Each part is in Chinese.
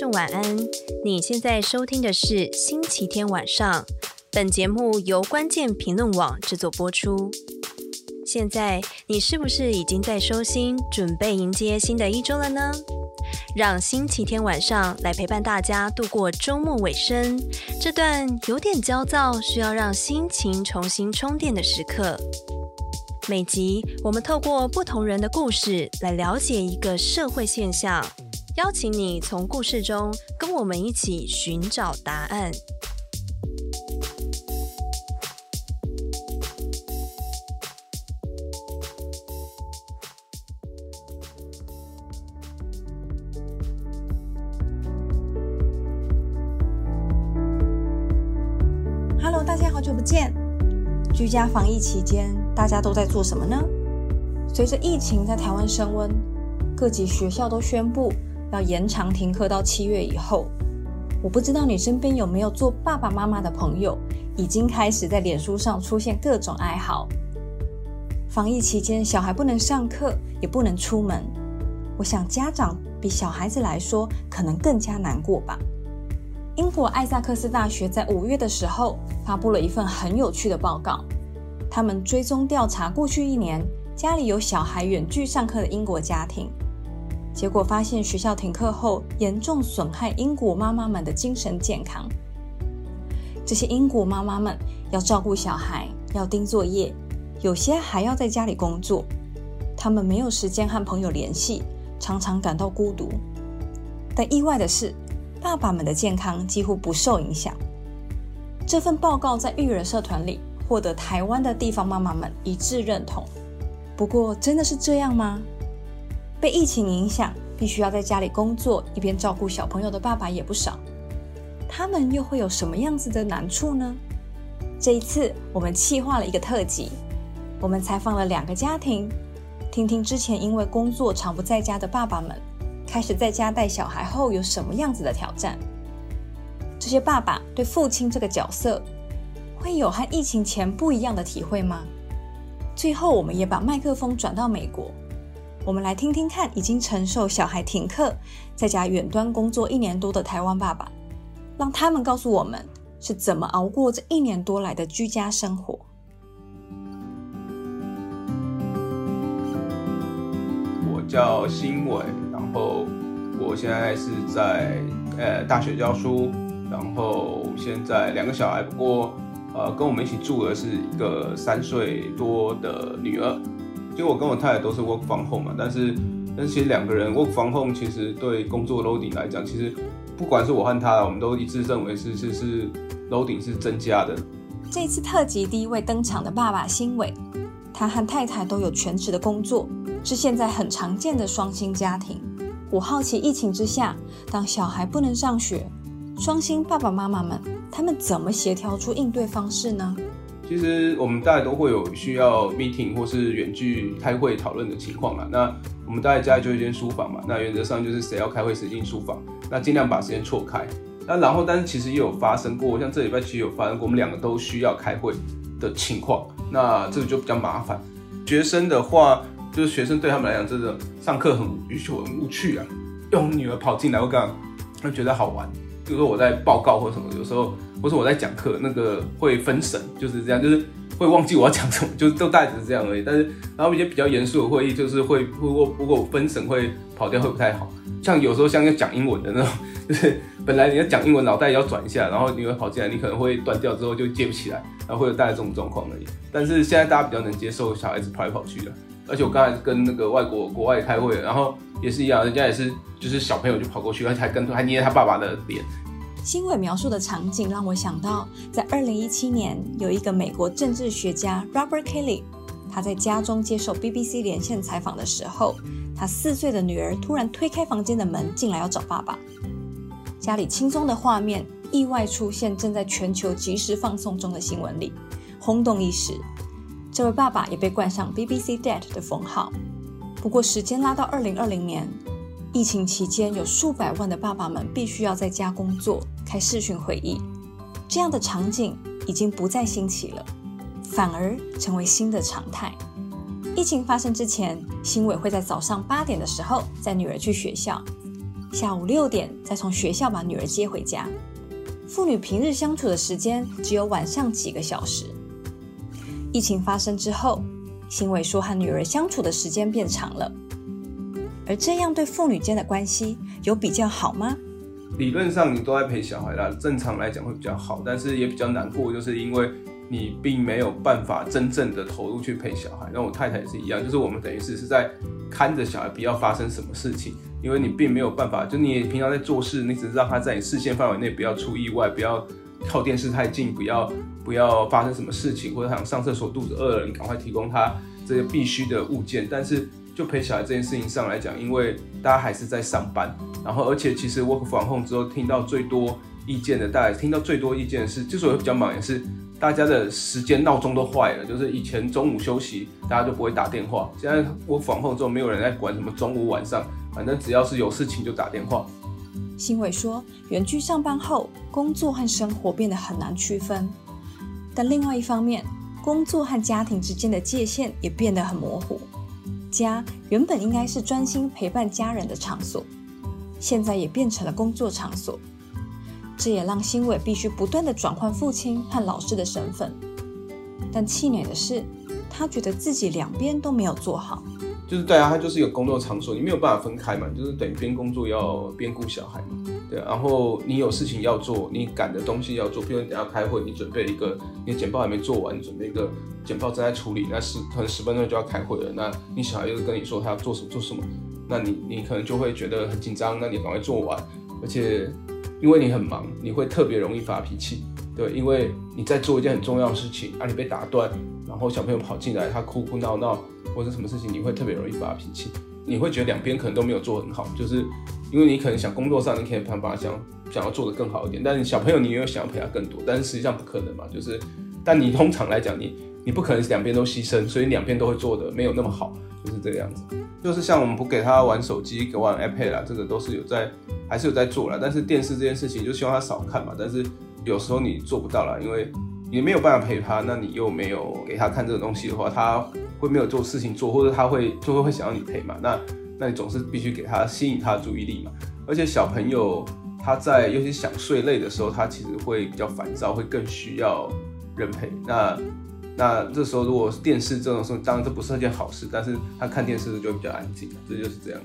众晚安。你现在收听的是星期天晚上，本节目由关键评论网制作播出。现在你是不是已经在收心，准备迎接新的一周了呢？让星期天晚上来陪伴大家度过周末尾声，这段有点焦躁，需要让心情重新充电的时刻。每集我们透过不同人的故事来了解一个社会现象，邀请你从故事中跟我们一起寻找答案。Hello，大家好久不见。居家防疫期间，大家都在做什么呢？随着疫情在台湾升温，各级学校都宣布要延长停课到七月以后。我不知道你身边有没有做爸爸妈妈的朋友，已经开始在脸书上出现各种哀嚎。防疫期间，小孩不能上课，也不能出门。我想家长比小孩子来说，可能更加难过吧。英国艾萨克斯大学在五月的时候发布了一份很有趣的报告，他们追踪调查过去一年家里有小孩远距上课的英国家庭，结果发现学校停课后严重损害英国妈妈们的精神健康。这些英国妈妈们要照顾小孩，要盯作业，有些还要在家里工作，他们没有时间和朋友联系，常常感到孤独。但意外的是，爸爸们的健康几乎不受影响。这份报告在育儿社团里获得台湾的地方妈妈们一致认同。不过，真的是这样吗？被疫情影响，必须要在家里工作，一边照顾小朋友的爸爸也不少。他们又会有什么样子的难处呢？这一次，我们企划了一个特辑，我们采访了两个家庭，听听之前因为工作常不在家的爸爸们。开始在家带小孩后有什么样子的挑战？这些爸爸对父亲这个角色会有和疫情前不一样的体会吗？最后，我们也把麦克风转到美国，我们来听听看已经承受小孩停课，在家远端工作一年多的台湾爸爸，让他们告诉我们是怎么熬过这一年多来的居家生活。我叫新伟。然后我现在是在呃大学教书，然后现在两个小孩，不过呃跟我们一起住的是一个三岁多的女儿。就我跟我太太都是 work from home 嘛，但是但是其实两个人 work from home 其实对工作 loading 来讲，其实不管是我和他，我们都一致认为是是是 loading 是增加的。这次特辑第一位登场的爸爸新伟，他和太太都有全职的工作，是现在很常见的双薪家庭。我好奇，疫情之下，当小孩不能上学，双薪爸爸妈妈们他们怎么协调出应对方式呢？其实我们大家都会有需要 meeting 或是远距开会讨论的情况嘛。那我们大家家里就一间书房嘛。那原则上就是谁要开会谁进书房，那尽量把时间错开。那然后，但是其实也有发生过，像这礼拜其实有发生过，我们两个都需要开会的情况。那这个就比较麻烦。学生的话。就是学生对他们来讲，真的上课很无趣，很无趣啊。用女儿跑进来，我刚刚觉得好玩。比如说我在报告或什么，有时候或是我在讲课，那个会分神，就是这样，就是会忘记我要讲什么，就都大概只是这样而已。但是，然后一些比较严肃的会议，就是会如果如果分神会跑掉，会不太好。像有时候像要讲英文的那种，就是本来你要讲英文，脑袋要转一下，然后你会跑进来，你可能会断掉之后就接不起来，然后会有大概这种状况而已。但是现在大家比较能接受小孩子跑来跑去的。而且我刚才跟那个外国国外开会，然后也是一样，人家也是就是小朋友就跑过去，而且还跟还捏他爸爸的脸。新伟描述的场景让我想到，在二零一七年有一个美国政治学家 Robert Kelly，他在家中接受 BBC 连线采访的时候，他四岁的女儿突然推开房间的门进来要找爸爸，家里轻松的画面意外出现，正在全球即时放送中的新闻里，轰动一时。这位爸爸也被冠上 BBC Dad 的封号。不过，时间拉到二零二零年，疫情期间有数百万的爸爸们必须要在家工作、开视讯会议，这样的场景已经不再新奇了，反而成为新的常态。疫情发生之前，新伟会在早上八点的时候载女儿去学校，下午六点再从学校把女儿接回家。父女平日相处的时间只有晚上几个小时。疫情发生之后，欣伟说和女儿相处的时间变长了。而这样对父女间的关系有比较好吗？理论上你都在陪小孩啦，正常来讲会比较好，但是也比较难过，就是因为你并没有办法真正的投入去陪小孩。那我太太也是一样，就是我们等于是是在看着小孩不要发生什么事情，因为你并没有办法，就你平常在做事，你只是让他在你视线范围内不要出意外，不要靠电视太近，不要不要发生什么事情，或者想上厕所肚子饿了，你赶快提供他这些必须的物件，但是。就陪小孩这件事情上来讲，因为大家还是在上班，然后而且其实 work from home 之后听到最多意见的，大家听到最多意见是，之所以比较忙也是大家的时间闹钟都坏了，就是以前中午休息大家就不会打电话，现在 work from home 之后没有人在管什么中午晚上，反正只要是有事情就打电话。新伟说，远距上班后，工作和生活变得很难区分，但另外一方面，工作和家庭之间的界限也变得很模糊。家原本应该是专心陪伴家人的场所，现在也变成了工作场所。这也让新伟必须不断的转换父亲和老师的身份。但气馁的是，他觉得自己两边都没有做好。就是对啊，他就是一个工作场所，你没有办法分开嘛，就是等于边工作要边顾小孩嘛。对啊，然后你有事情要做，你赶的东西要做，比如你等下开会，你准备一个，你的简报还没做完，你准备一个简报正在处理，那十可能十分钟就要开会了，那你小孩又跟你说他要做什么做什么，那你你可能就会觉得很紧张，那你赶快做完，而且因为你很忙，你会特别容易发脾气，对，因为你在做一件很重要的事情，啊，你被打断，然后小朋友跑进来，他哭哭闹闹。或者什么事情你会特别容易发脾气，你会觉得两边可能都没有做很好，就是因为你可能想工作上你可以想办法想想要做得更好一点，但是小朋友你又想要陪他更多，但是实际上不可能嘛，就是但你通常来讲你你不可能两边都牺牲，所以两边都会做的没有那么好，就是这个样子。就是像我们不给他玩手机，给玩 iPad 啦，这个都是有在还是有在做啦，但是电视这件事情就希望他少看嘛，但是有时候你做不到啦，因为。你没有办法陪他，那你又没有给他看这个东西的话，他会没有做事情做，或者他会就会会想要你陪嘛？那那你总是必须给他吸引他的注意力嘛。而且小朋友他在尤其想睡累的时候，他其实会比较烦躁，会更需要人陪。那那这时候如果是电视这种事，当然这不是一件好事，但是他看电视就会比较安静，这就是这样。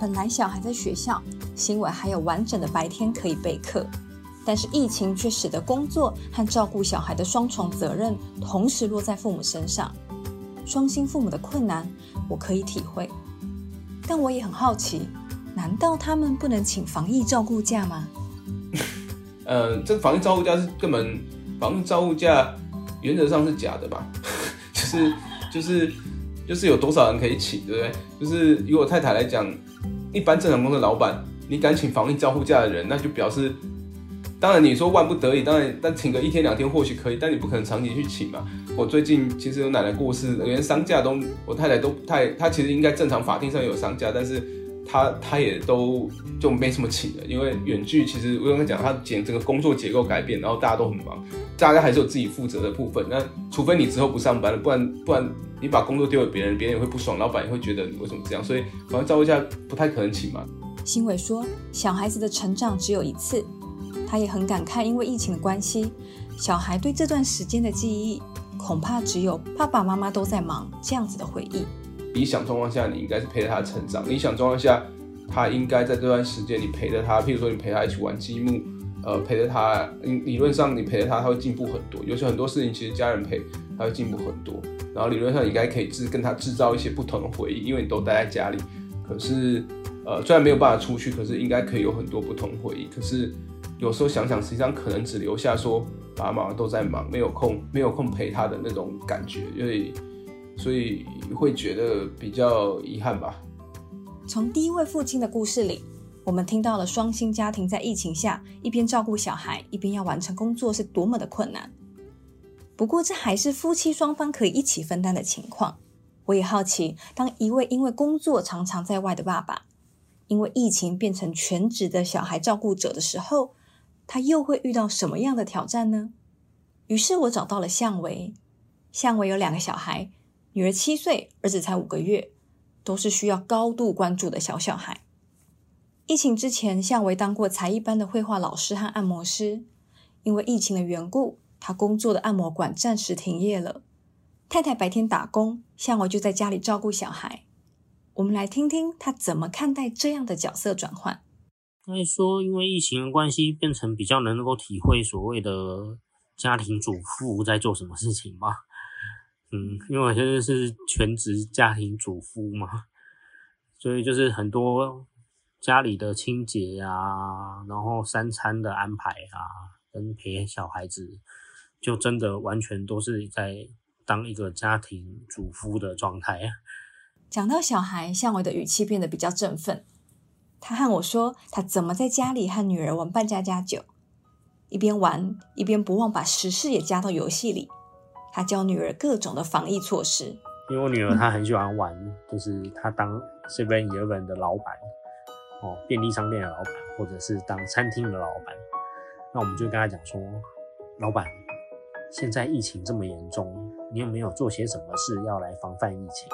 本来小孩在学校，欣伟还有完整的白天可以备课。但是疫情却使得工作和照顾小孩的双重责任同时落在父母身上，双薪父母的困难我可以体会，但我也很好奇，难道他们不能请防疫照顾假吗？呃，这个防疫照顾假是根本防疫照顾假原则上是假的吧？就是就是就是有多少人可以请，对不对？就是以我太太来讲，一般正常公司的老板，你敢请防疫照顾假的人，那就表示。当然，你说万不得已，当然，但请个一天两天或许可以，但你不可能长期去请嘛。我最近其实有奶奶过世，连丧假都，我太太都不太，她其实应该正常法定上有丧假，但是她她也都就没什么请的，因为远距其实我刚才讲，她简整个工作结构改变，然后大家都很忙，大家还是有自己负责的部分。那除非你之后不上班了，不然不然你把工作丢给别人，别人也会不爽，老板也会觉得你为什么这样，所以好像照顾假不太可能请嘛。新伟说，小孩子的成长只有一次。他也很感慨，因为疫情的关系，小孩对这段时间的记忆，恐怕只有爸爸妈妈都在忙这样子的回忆。理想状况下，你应该是陪着他成长；理想状况下，他应该在这段时间你陪着他，譬如说你陪他一起玩积木，呃，陪着他，理论上你陪着他，他会进步很多。有时候很多事情其实家人陪他会进步很多。然后理论上应该可以制跟他制造一些不同的回忆，因为你都待在家里。可是，呃，虽然没有办法出去，可是应该可以有很多不同回忆。可是。有时候想想，实际上可能只留下说爸爸妈妈都在忙，没有空，没有空陪他的那种感觉，所以所以会觉得比较遗憾吧。从第一位父亲的故事里，我们听到了双薪家庭在疫情下一边照顾小孩，一边要完成工作是多么的困难。不过这还是夫妻双方可以一起分担的情况。我也好奇，当一位因为工作常常在外的爸爸，因为疫情变成全职的小孩照顾者的时候，他又会遇到什么样的挑战呢？于是我找到了向维。向维有两个小孩，女儿七岁，儿子才五个月，都是需要高度关注的小小孩。疫情之前，向维当过才艺班的绘画老师和按摩师。因为疫情的缘故，他工作的按摩馆暂时停业了。太太白天打工，向维就在家里照顾小孩。我们来听听他怎么看待这样的角色转换。所以说，因为疫情的关系，变成比较能够体会所谓的家庭主妇在做什么事情吧。嗯，因为我现在是全职家庭主妇嘛，所以就是很多。家里的清洁、啊，然后三餐的安排啊，跟陪小孩子，就真的完全都是在当一个家庭主夫的状态。讲到小孩，向伟的语气变得比较振奋。他和我说，他怎么在家里和女儿玩扮家家酒，一边玩一边不忘把时事也加到游戏里。他教女儿各种的防疫措施。因为我女儿她很喜欢玩，就是她当 Seven Eleven 的老板。哦，便利商店的老板，或者是当餐厅的老板，那我们就跟他讲说，老板，现在疫情这么严重，你有没有做些什么事要来防范疫情？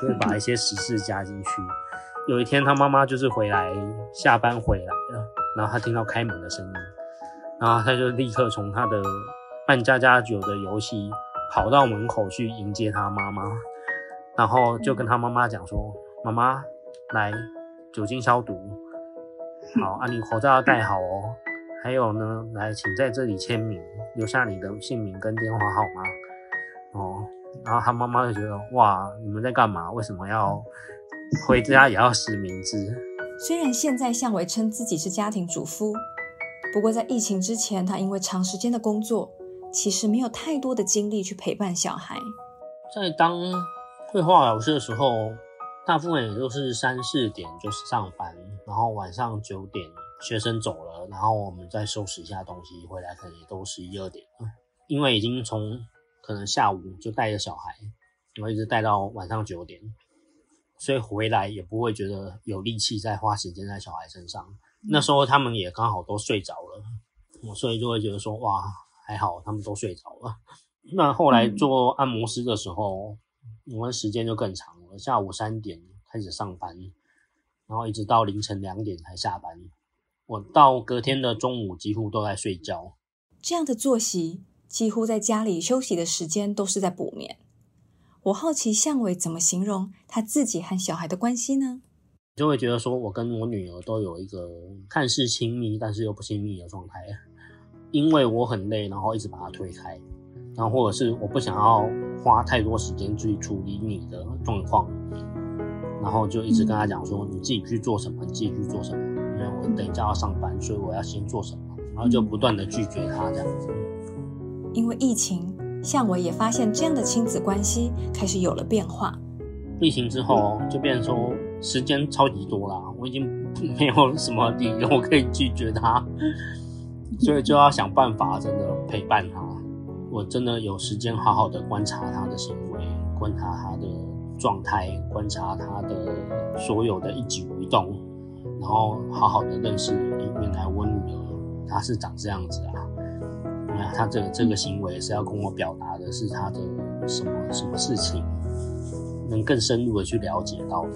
就会把一些时事加进去。有一天，他妈妈就是回来下班回来了，然后他听到开门的声音，然后他就立刻从他的扮家家酒的游戏跑到门口去迎接他妈妈，然后就跟他妈妈讲说，妈妈来。酒精消毒，好啊，你口罩要戴好哦。还有呢，来，请在这里签名，留下你的姓名跟电话号码哦。然后他妈妈就觉得，哇，你们在干嘛？为什么要回家也要实名制？虽然现在向伟称自己是家庭主夫，不过在疫情之前，他因为长时间的工作，其实没有太多的精力去陪伴小孩。在当绘画老师的时候。大部分也都是三四点就是上班，然后晚上九点学生走了，然后我们再收拾一下东西回来，可能也都十一二点了。因为已经从可能下午就带着小孩，然后一直带到晚上九点，所以回来也不会觉得有力气再花时间在小孩身上。那时候他们也刚好都睡着了，我所以就会觉得说哇，还好他们都睡着了。那后来做按摩师的时候，我们时间就更长了。下午三点开始上班，然后一直到凌晨两点才下班。我到隔天的中午几乎都在睡觉。这样的作息，几乎在家里休息的时间都是在补眠。我好奇向伟怎么形容他自己和小孩的关系呢？就会觉得说，我跟我女儿都有一个看似亲密，但是又不亲密的状态。因为我很累，然后一直把她推开。然后或者是我不想要花太多时间去处理你的状况，然后就一直跟她讲说，你自己去做什么，你自己去做什么，因为我等一下要上班，所以我要先做什么，然后就不断的拒绝她这样子。因为疫情，向维也发现这样的亲子关系开始有了变化。疫情之后就变成说时间超级多啦，我已经没有什么理由可以拒绝他，所以就要想办法真的陪伴他。我真的有时间好好的观察他的行为，观察他的状态，观察他的所有的一举一动，然后好好的认识，原来我女儿她是长这样子啊，那他这个这个行为是要跟我表达的是他的什么什么事情，能更深入的去了解到。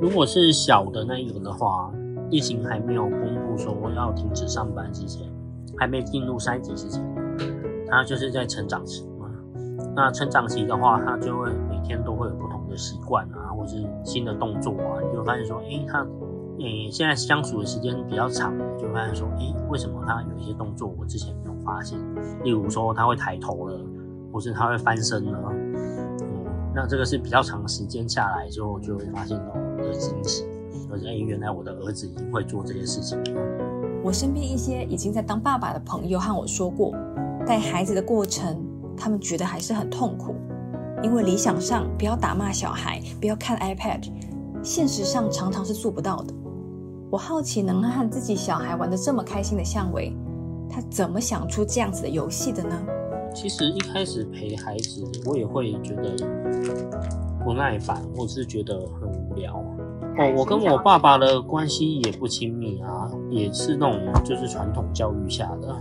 如果是小的那一个的话，疫情还没有公布说我要停止上班之前，还没进入三级之前。他就是在成长期嘛，那成长期的话，他就会每天都会有不同的习惯啊，或是新的动作啊，你就会发现说，诶、他，诶、现在相处的时间比较长，就发现说，诶、为什么他有一些动作我之前没有发现？例如说他会抬头了，或是他会翻身了，嗯，那这个是比较长时间下来之后就会发现到的惊喜，而且，诶，原来我的儿子已经会做这些事情了。我身边一些已经在当爸爸的朋友和我说过。带孩子的过程，他们觉得还是很痛苦，因为理想上不要打骂小孩，不要看 iPad，现实上常常是做不到的。我好奇能和自己小孩玩的这么开心的向伟，他怎么想出这样子的游戏的呢？其实一开始陪孩子，我也会觉得不耐烦，或是觉得很无聊。哦，我跟我爸爸的关系也不亲密啊，也是那种就是传统教育下的。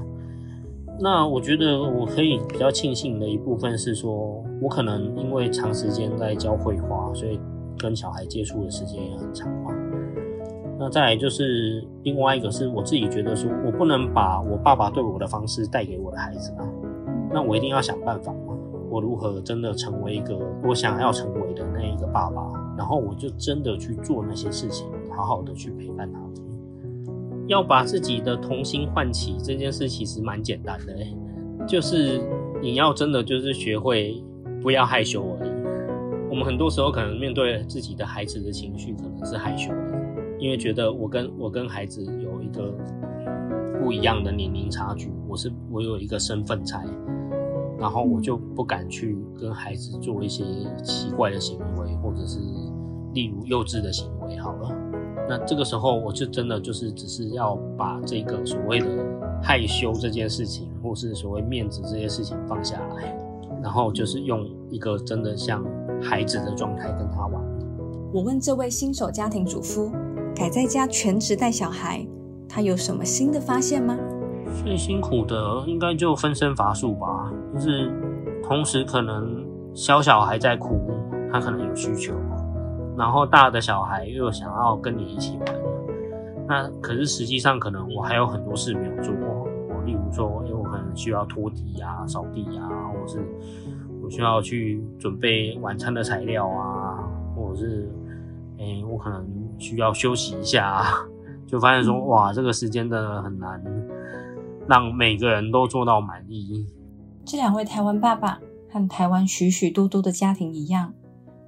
那我觉得我可以比较庆幸的一部分是说，我可能因为长时间在教绘画，所以跟小孩接触的时间也很长嘛。那再来就是另外一个是我自己觉得说，我不能把我爸爸对我的方式带给我的孩子啊，那我一定要想办法，我如何真的成为一个我想要成为的那一个爸爸，然后我就真的去做那些事情，好好的去陪伴他们。要把自己的童心唤起这件事其实蛮简单的，就是你要真的就是学会不要害羞而已。我们很多时候可能面对自己的孩子的情绪，可能是害羞的。因为觉得我跟我跟孩子有一个不一样的年龄差距，我是我有一个身份差，然后我就不敢去跟孩子做一些奇怪的行为，或者是例如幼稚的行为。好了，那这个时候我就真的就是只是要把这个所谓的害羞这件事情，或是所谓面子这些事情放下来，然后就是用一个真的像孩子的状态跟他玩。我问这位新手家庭主妇。改在家全职带小孩，他有什么新的发现吗？最辛苦的应该就分身乏术吧，就是同时可能小小孩在哭，他可能有需求，然后大的小孩又想要跟你一起玩，那可是实际上可能我还有很多事没有做，我例如说，因为我可能需要拖地啊、扫地啊，或是我需要去准备晚餐的材料啊，或者是。哎、我可能需要休息一下啊，就发现说，哇，这个时间真的很难让每个人都做到满意。这两位台湾爸爸和台湾许许多多的家庭一样，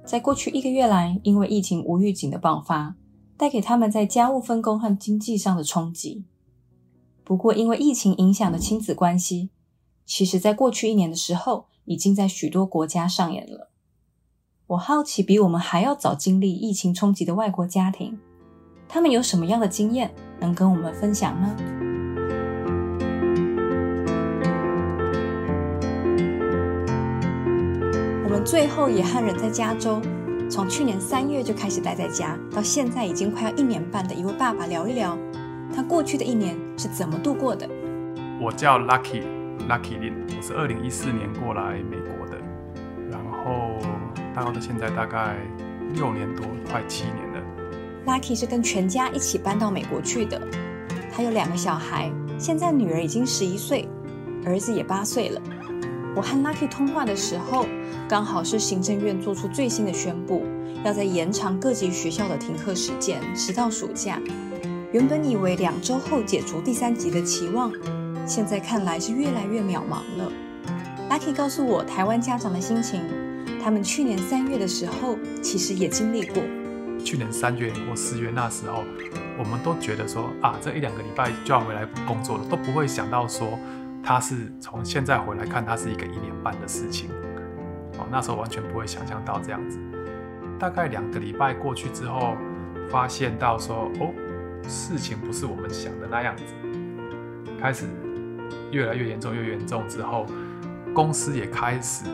在过去一个月来，因为疫情无预警的爆发，带给他们在家务分工和经济上的冲击。不过，因为疫情影响的亲子关系，其实在过去一年的时候，已经在许多国家上演了。我好奇，比我们还要早经历疫情冲击的外国家庭，他们有什么样的经验能跟我们分享呢？我们最后也和人在加州，从去年三月就开始待在家，到现在已经快要一年半的一位爸爸聊一聊，他过去的一年是怎么度过的。我叫 Lucky Lucky Lin，我是二零一四年过来美国的，然后。到现在大概六年多，快七年了。Lucky 是跟全家一起搬到美国去的。他有两个小孩，现在女儿已经十一岁，儿子也八岁了。我和 Lucky 通话的时候，刚好是行政院做出最新的宣布，要在延长各级学校的停课时间，直到暑假。原本以为两周后解除第三级的期望，现在看来是越来越渺茫了。Lucky 告诉我台湾家长的心情。他们去年三月的时候，其实也经历过。去年三月或四月那时候，我们都觉得说啊，这一两个礼拜就要回来工作了，都不会想到说他是从现在回来看，他是一个一年半的事情。哦，那时候完全不会想象到这样子。大概两个礼拜过去之后，发现到说哦，事情不是我们想的那样子，开始越来越严重，越严重之后，公司也开始。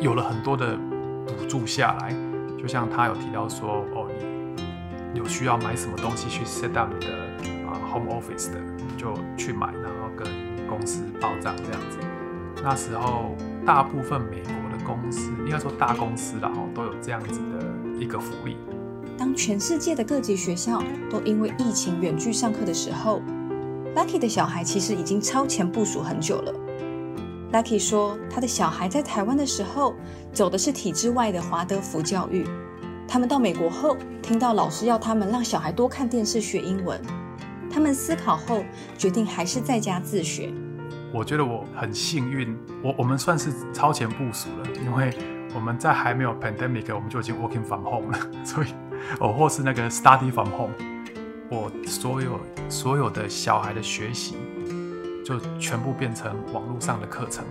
有了很多的补助下来，就像他有提到说，哦，你有需要买什么东西去 set up 你的啊 home office 的，就去买，然后跟公司报账这样子。那时候大部分美国的公司，应该说大公司啦，都有这样子的一个福利。当全世界的各级学校都因为疫情远距上课的时候，Lucky 的小孩其实已经超前部署很久了。Lucky 说，他的小孩在台湾的时候走的是体制外的华德福教育。他们到美国后，听到老师要他们让小孩多看电视学英文，他们思考后决定还是在家自学。我觉得我很幸运，我我们算是超前部署了，因为我们在还没有 pandemic，我们就已经 working from home 了，所以哦，或是那个 study from home，我所有所有的小孩的学习。就全部变成网络上的课程，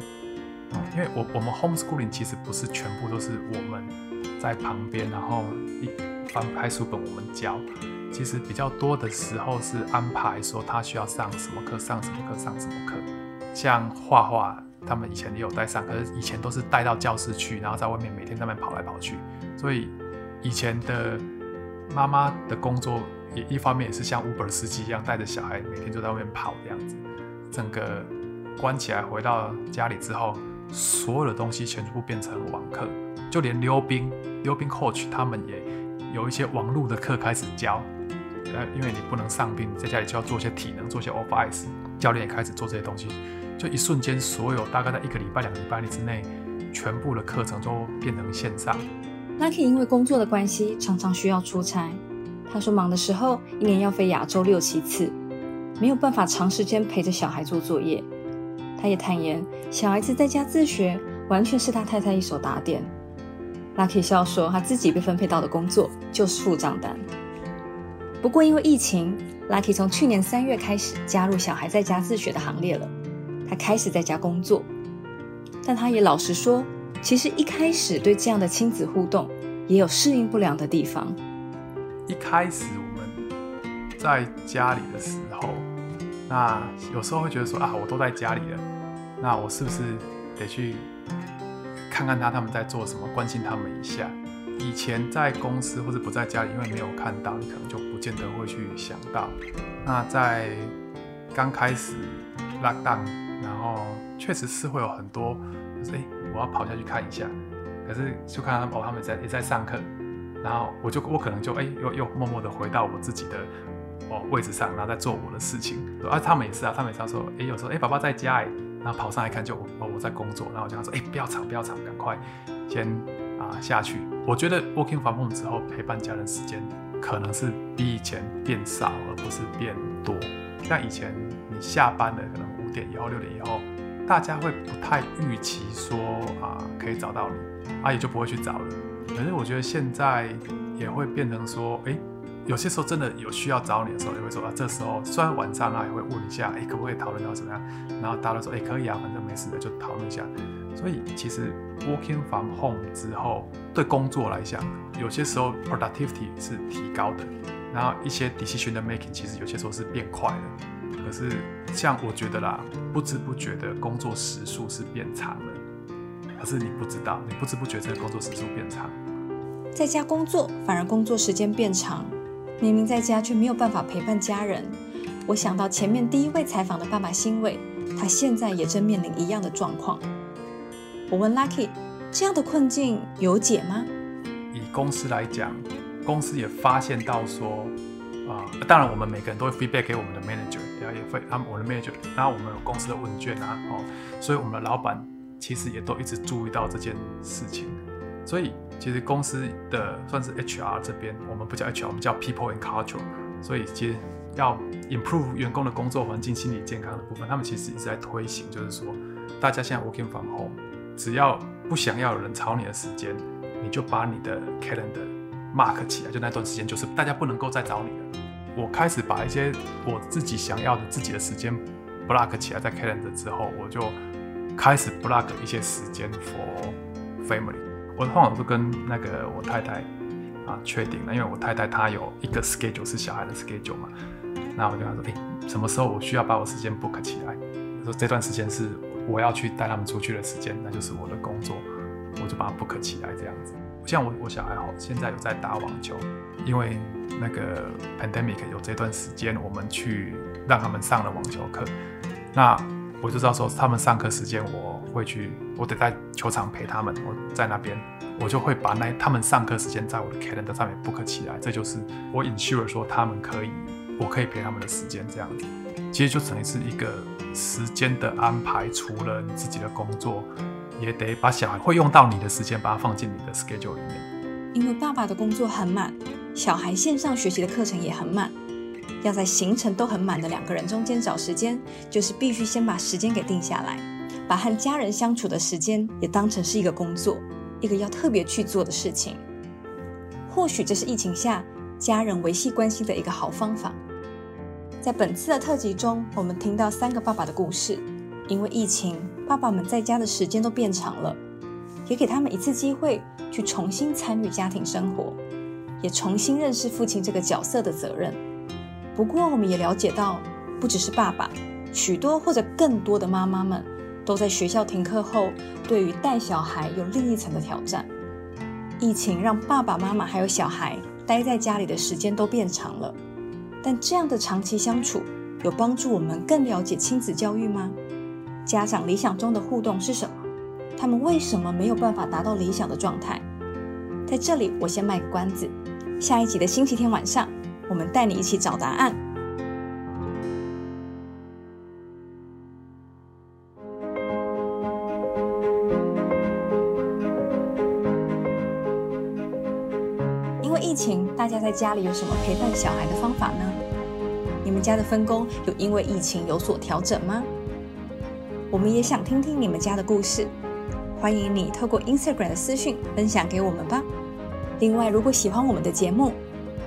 因为我我们 homeschooling 其实不是全部都是我们在旁边，然后一翻开书本我们教，其实比较多的时候是安排说他需要上什么课，上什么课，上什么课。像画画，他们以前也有带上，可是以前都是带到教室去，然后在外面每天在那边跑来跑去，所以以前的妈妈的工作也一方面也是像 Uber 司机一样带着小孩每天就在外面跑这样子。整个关起来，回到家里之后，所有的东西全部变成网课，就连溜冰、溜冰 coach 他们也有一些网络的课开始教。呃，因为你不能上冰，在家里就要做一些体能，做一些 off ice。教练也开始做这些东西，就一瞬间，所有大概在一个礼拜、两个礼拜之内，全部的课程都变成线上。Lucky 因为工作的关系，常常需要出差。他说忙的时候，一年要飞亚洲六七次，没有办法长时间陪着小孩做作业。他也坦言，小孩子在家自学，完全是他太太一手打点。Lucky 笑说，他自己被分配到的工作就是付账单。不过因为疫情，Lucky 从去年三月开始加入小孩在家自学的行列了。他开始在家工作，但他也老实说，其实一开始对这样的亲子互动也有适应不良的地方。一开始我们在家里的时，那有时候会觉得说啊，我都在家里了，那我是不是得去看看他他们在做什么，关心他们一下？以前在公司或者不在家里，因为没有看到，你可能就不见得会去想到。那在刚开始 lockdown，然后确实是会有很多，就是哎，我要跑下去看一下，可是就看他们哦，他们在也在上课，然后我就我可能就哎，又又默默的回到我自己的哦位置上，然后在做我的事情。啊，他们也是啊，他们也是说，哎，有时候哎，爸爸在家哎，然后跑上来看就哦我在工作，然后我就想说，哎，不要吵不要吵，赶快先。啊，下去，我觉得 working from home 之后陪伴家人时间可能是比以前变少，而不是变多。像以前你下班了，可能五点以后、六点以后，大家会不太预期说啊可以找到你，啊也就不会去找了。可是我觉得现在也会变成说，哎，有些时候真的有需要找你的时候，也会说啊，这时候虽然晚上啊也会问一下，哎，可不可以讨论到怎么样？然后大家都说，哎，可以啊，反正没事的，就讨论一下。所以其实 working from home 之后，对工作来讲，有些时候 productivity 是提高的，然后一些 decision 的 making 其实有些时候是变快的。可是像我觉得啦，不知不觉的工作时数是变长了。可是你不知道，你不知不觉这个工作时数变长，在家工作反而工作时间变长，明明在家却没有办法陪伴家人。我想到前面第一位采访的爸爸欣慰，他现在也正面临一样的状况。我问 Lucky，这样的困境有解吗？以公司来讲，公司也发现到说，啊、呃，当然我们每个人都会 feedback 给我们的 manager，然后也会啊，我的 manager，然后我们有公司的问卷啊，哦，所以我们的老板其实也都一直注意到这件事情。所以其实公司的算是 HR 这边，我们不叫 HR，我们叫 People and Culture。所以其实要 improve 员工的工作环境、心理健康的部分，他们其实一直在推行，就是说大家现在 working from home。只要不想要有人吵你的时间，你就把你的 calendar mark 起来，就那段时间就是大家不能够再找你了。我开始把一些我自己想要的自己的时间 block 起来在 calendar 之后，我就开始 block 一些时间 for family。我通常都跟那个我太太啊确定了，因为我太太她有一个 schedule 是小孩的 schedule 嘛，那我就跟她说，哎、什么时候我需要把我时间 book 起来？说这段时间是。我要去带他们出去的时间，那就是我的工作，我就把它 book 起来这样子。像我我小孩好，现在有在打网球，因为那个 pandemic 有这段时间，我们去让他们上了网球课。那我就知道说，他们上课时间我会去，我得在球场陪他们。我在那边，我就会把那他们上课时间在我的 calendar 上面 book 起来。这就是我 ensure 说他们可以，我可以陪他们的时间这样子。其实就等于是一个。时间的安排，除了你自己的工作，也得把小孩会用到你的时间，把它放进你的 schedule 里面。因为爸爸的工作很满，小孩线上学习的课程也很满，要在行程都很满的两个人中间找时间，就是必须先把时间给定下来，把和家人相处的时间也当成是一个工作，一个要特别去做的事情。或许这是疫情下家人维系关系的一个好方法。在本次的特辑中，我们听到三个爸爸的故事。因为疫情，爸爸们在家的时间都变长了，也给他们一次机会去重新参与家庭生活，也重新认识父亲这个角色的责任。不过，我们也了解到，不只是爸爸，许多或者更多的妈妈们都在学校停课后，对于带小孩有另一层的挑战。疫情让爸爸妈妈还有小孩待在家里的时间都变长了。但这样的长期相处有帮助我们更了解亲子教育吗？家长理想中的互动是什么？他们为什么没有办法达到理想的状态？在这里，我先卖个关子，下一集的星期天晚上，我们带你一起找答案。情，大家在家里有什么陪伴小孩的方法呢？你们家的分工有因为疫情有所调整吗？我们也想听听你们家的故事，欢迎你透过 Instagram 的私讯分享给我们吧。另外，如果喜欢我们的节目，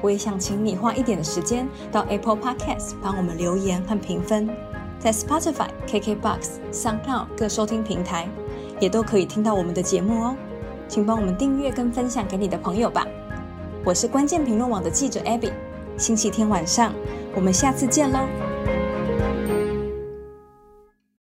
我也想请你花一点的时间到 Apple Podcast 帮我们留言和评分，在 Spotify、KKBox、SoundCloud 各收听平台也都可以听到我们的节目哦。请帮我们订阅跟分享给你的朋友吧。我是关键评论网的记者 Abby，星期天晚上我们下次见喽。